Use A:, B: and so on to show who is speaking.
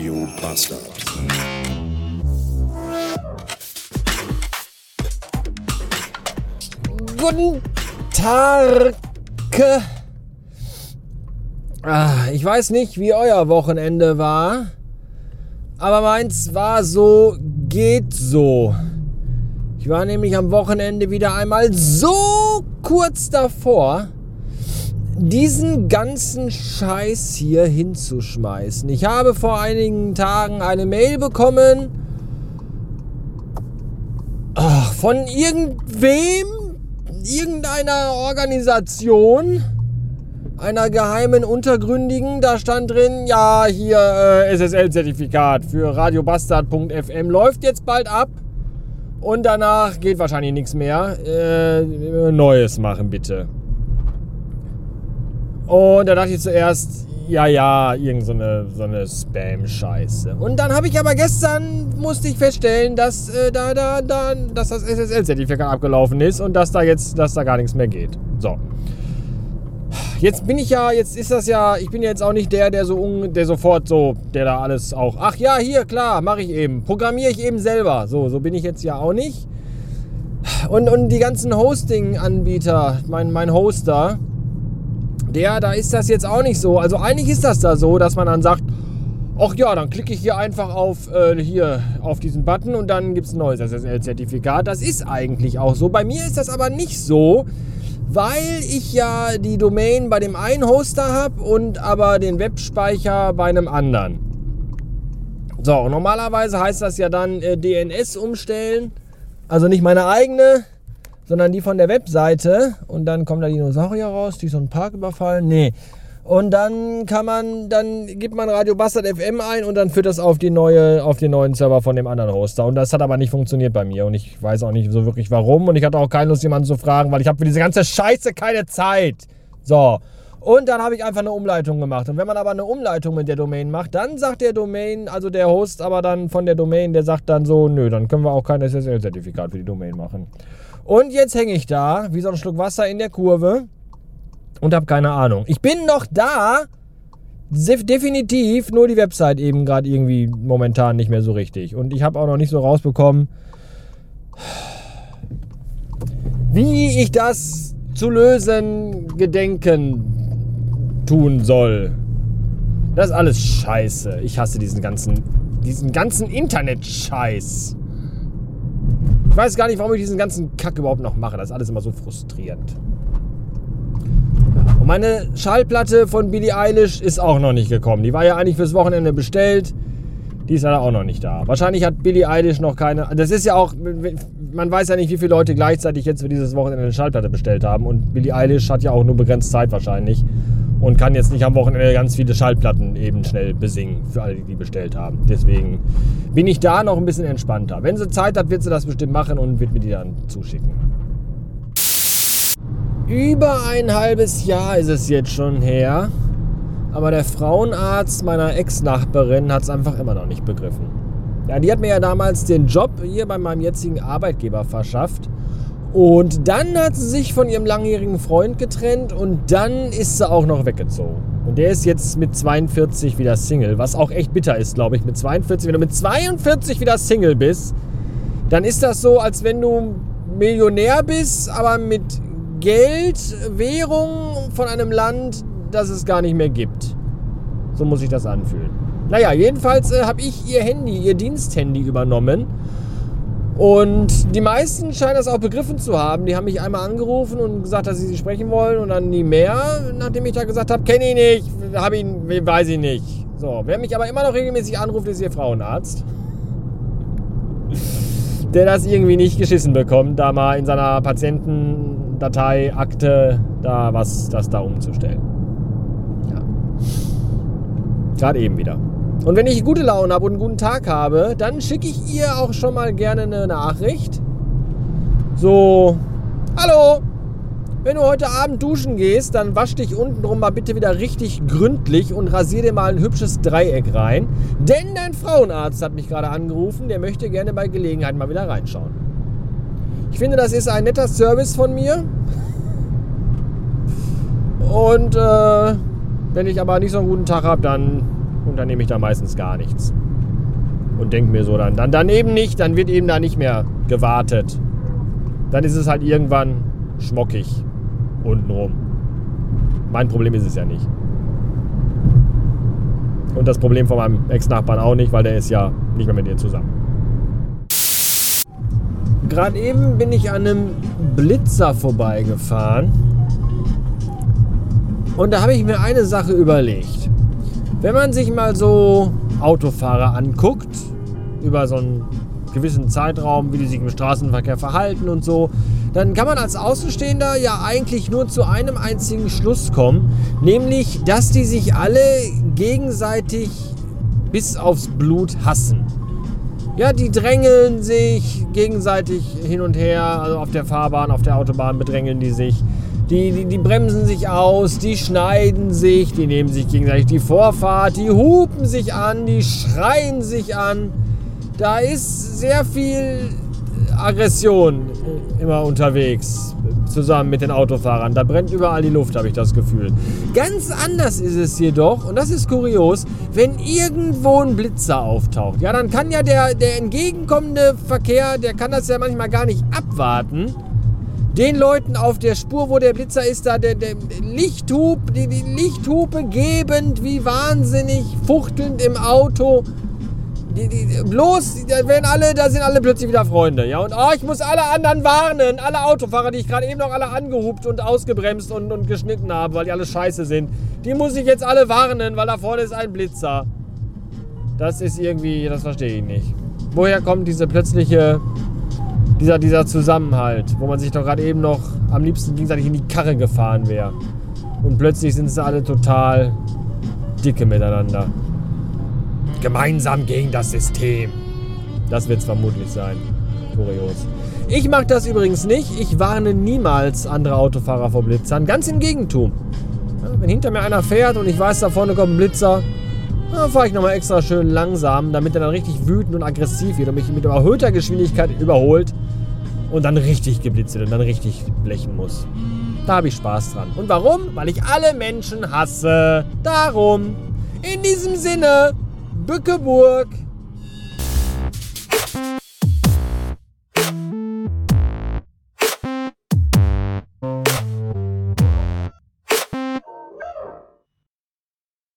A: Radio Bastard.
B: Guten Tag. Ah, ich weiß nicht, wie euer Wochenende war, aber meins war so, geht so. Ich war nämlich am Wochenende wieder einmal so kurz davor, diesen ganzen Scheiß hier hinzuschmeißen. Ich habe vor einigen Tagen eine Mail bekommen ach, von irgendwem, irgendeiner Organisation, einer geheimen Untergründigen. Da stand drin, ja, hier äh, SSL-Zertifikat für radiobastard.fm läuft jetzt bald ab. Und danach geht wahrscheinlich nichts mehr. Äh, Neues machen bitte. Und da dachte ich zuerst, ja, ja, irgend so eine, so eine Spam-Scheiße. Und dann habe ich aber gestern, musste ich feststellen, dass, äh, da, da, da, dass das SSL-Zertifikat abgelaufen ist und dass da jetzt, dass da gar nichts mehr geht. So. Jetzt bin ich ja, jetzt ist das ja, ich bin jetzt auch nicht der, der so un, der sofort so, der da alles auch, ach ja, hier, klar, mache ich eben, programmiere ich eben selber. So, so bin ich jetzt ja auch nicht. Und, und die ganzen Hosting-Anbieter, mein, mein Hoster, der, da ist das jetzt auch nicht so. Also eigentlich ist das da so, dass man dann sagt, ach ja, dann klicke ich hier einfach auf, äh, hier, auf diesen Button und dann gibt es ein neues SSL-Zertifikat. Das ist eigentlich auch so. Bei mir ist das aber nicht so, weil ich ja die Domain bei dem einen Hoster habe und aber den Webspeicher bei einem anderen. So, normalerweise heißt das ja dann äh, DNS umstellen. Also nicht meine eigene, sondern die von der Webseite. Und dann kommen da Dinosaurier raus, die so einen Park überfallen. Nee. Und dann kann man, dann gibt man Radio Bastard FM ein und dann führt das auf die neue, auf den neuen Server von dem anderen Hoster. Und das hat aber nicht funktioniert bei mir. Und ich weiß auch nicht so wirklich warum. Und ich hatte auch keine Lust, jemanden zu fragen, weil ich habe für diese ganze Scheiße keine Zeit. So. Und dann habe ich einfach eine Umleitung gemacht. Und wenn man aber eine Umleitung mit der Domain macht, dann sagt der Domain, also der Host aber dann von der Domain, der sagt dann so, nö, dann können wir auch kein SSL-Zertifikat für die Domain machen. Und jetzt hänge ich da, wie so ein Schluck Wasser in der Kurve und habe keine Ahnung. Ich bin noch da, definitiv, nur die Website eben gerade irgendwie momentan nicht mehr so richtig. Und ich habe auch noch nicht so rausbekommen, wie ich das zu lösen gedenken tun soll. Das ist alles scheiße. Ich hasse diesen ganzen, diesen ganzen Internet-Scheiß. Ich weiß gar nicht, warum ich diesen ganzen Kack überhaupt noch mache. Das ist alles immer so frustrierend. Und meine Schallplatte von Billie Eilish ist auch noch nicht gekommen. Die war ja eigentlich fürs Wochenende bestellt. Die ist leider auch noch nicht da. Wahrscheinlich hat Billie Eilish noch keine. Das ist ja auch. Man weiß ja nicht, wie viele Leute gleichzeitig jetzt für dieses Wochenende eine Schallplatte bestellt haben. Und Billie Eilish hat ja auch nur begrenzt Zeit wahrscheinlich und kann jetzt nicht am Wochenende ganz viele Schallplatten eben schnell besingen für alle, die die bestellt haben. Deswegen bin ich da noch ein bisschen entspannter. Wenn sie Zeit hat, wird sie das bestimmt machen und wird mir die dann zuschicken. Über ein halbes Jahr ist es jetzt schon her, aber der Frauenarzt meiner Ex-Nachbarin hat es einfach immer noch nicht begriffen. Ja, die hat mir ja damals den Job hier bei meinem jetzigen Arbeitgeber verschafft und dann hat sie sich von ihrem langjährigen Freund getrennt und dann ist sie auch noch weggezogen. Und der ist jetzt mit 42 wieder Single, was auch echt bitter ist, glaube ich. Mit 42, wenn du mit 42 wieder Single bist, dann ist das so, als wenn du Millionär bist, aber mit Geld, Währung von einem Land, das es gar nicht mehr gibt. So muss sich das anfühlen. Naja, jedenfalls äh, habe ich ihr Handy, ihr Diensthandy übernommen und die meisten scheinen das auch begriffen zu haben. Die haben mich einmal angerufen und gesagt, dass sie sie sprechen wollen und dann nie mehr. Nachdem ich da gesagt habe, kenne ich nicht, habe ihn, weiß ich nicht. So, wer mich aber immer noch regelmäßig anruft, ist ihr Frauenarzt. Der das irgendwie nicht geschissen bekommt, da mal in seiner Patientendatei, Akte, da was, das da umzustellen. Ja. Gerade eben wieder. Und wenn ich gute Laune habe und einen guten Tag habe, dann schicke ich ihr auch schon mal gerne eine Nachricht. So, hallo, wenn du heute Abend duschen gehst, dann wasch dich untenrum mal bitte wieder richtig gründlich und rasier dir mal ein hübsches Dreieck rein. Denn dein Frauenarzt hat mich gerade angerufen, der möchte gerne bei Gelegenheit mal wieder reinschauen. Ich finde, das ist ein netter Service von mir. Und äh, wenn ich aber nicht so einen guten Tag habe, dann unternehme ich da meistens gar nichts. Und denke mir so dann, dann, dann eben nicht, dann wird eben da nicht mehr gewartet. Dann ist es halt irgendwann schmockig untenrum. Mein Problem ist es ja nicht. Und das Problem von meinem Ex-Nachbarn auch nicht, weil der ist ja nicht mehr mit ihr zusammen. Gerade eben bin ich an einem Blitzer vorbeigefahren. Und da habe ich mir eine Sache überlegt. Wenn man sich mal so Autofahrer anguckt, über so einen gewissen Zeitraum, wie die sich im Straßenverkehr verhalten und so, dann kann man als Außenstehender ja eigentlich nur zu einem einzigen Schluss kommen, nämlich, dass die sich alle gegenseitig bis aufs Blut hassen. Ja, die drängeln sich gegenseitig hin und her, also auf der Fahrbahn, auf der Autobahn bedrängeln die sich. Die, die, die, bremsen sich aus, die schneiden sich, die nehmen sich gegenseitig die Vorfahrt, die hupen sich an, die schreien sich an. Da ist sehr viel Aggression immer unterwegs, zusammen mit den Autofahrern. Da brennt überall die Luft, habe ich das Gefühl. Ganz anders ist es jedoch, und das ist kurios, wenn irgendwo ein Blitzer auftaucht. Ja, dann kann ja der, der entgegenkommende Verkehr, der kann das ja manchmal gar nicht abwarten. Den Leuten auf der Spur, wo der Blitzer ist, da der, der Lichthub, die, die Lichthupe gebend, wie wahnsinnig, fuchtelnd im Auto die, die, bloß, da werden alle, da sind alle plötzlich wieder Freunde. Ja, und oh, ich muss alle anderen warnen, alle Autofahrer, die ich gerade eben noch alle angehupt und ausgebremst und, und geschnitten habe, weil die alle scheiße sind. Die muss ich jetzt alle warnen, weil da vorne ist ein Blitzer. Das ist irgendwie, das verstehe ich nicht. Woher kommt diese plötzliche, dieser, dieser Zusammenhalt, wo man sich doch gerade eben noch am liebsten gegenseitig in die Karre gefahren wäre. Und plötzlich sind sie alle total dicke miteinander. Gemeinsam gegen das System. Das wird es vermutlich sein. Kurios. Ich mache das übrigens nicht. Ich warne niemals andere Autofahrer vor Blitzern. Ganz im Gegentum. wenn hinter mir einer fährt und ich weiß, da vorne kommt ein Blitzer, dann fahre ich nochmal extra schön langsam, damit er dann richtig wütend und aggressiv wird und mich mit erhöhter Geschwindigkeit überholt und dann richtig geblitzt wird und dann richtig blechen muss. Da habe ich Spaß dran. Und warum? Weil ich alle Menschen hasse. Darum. In diesem Sinne. Bückeburg.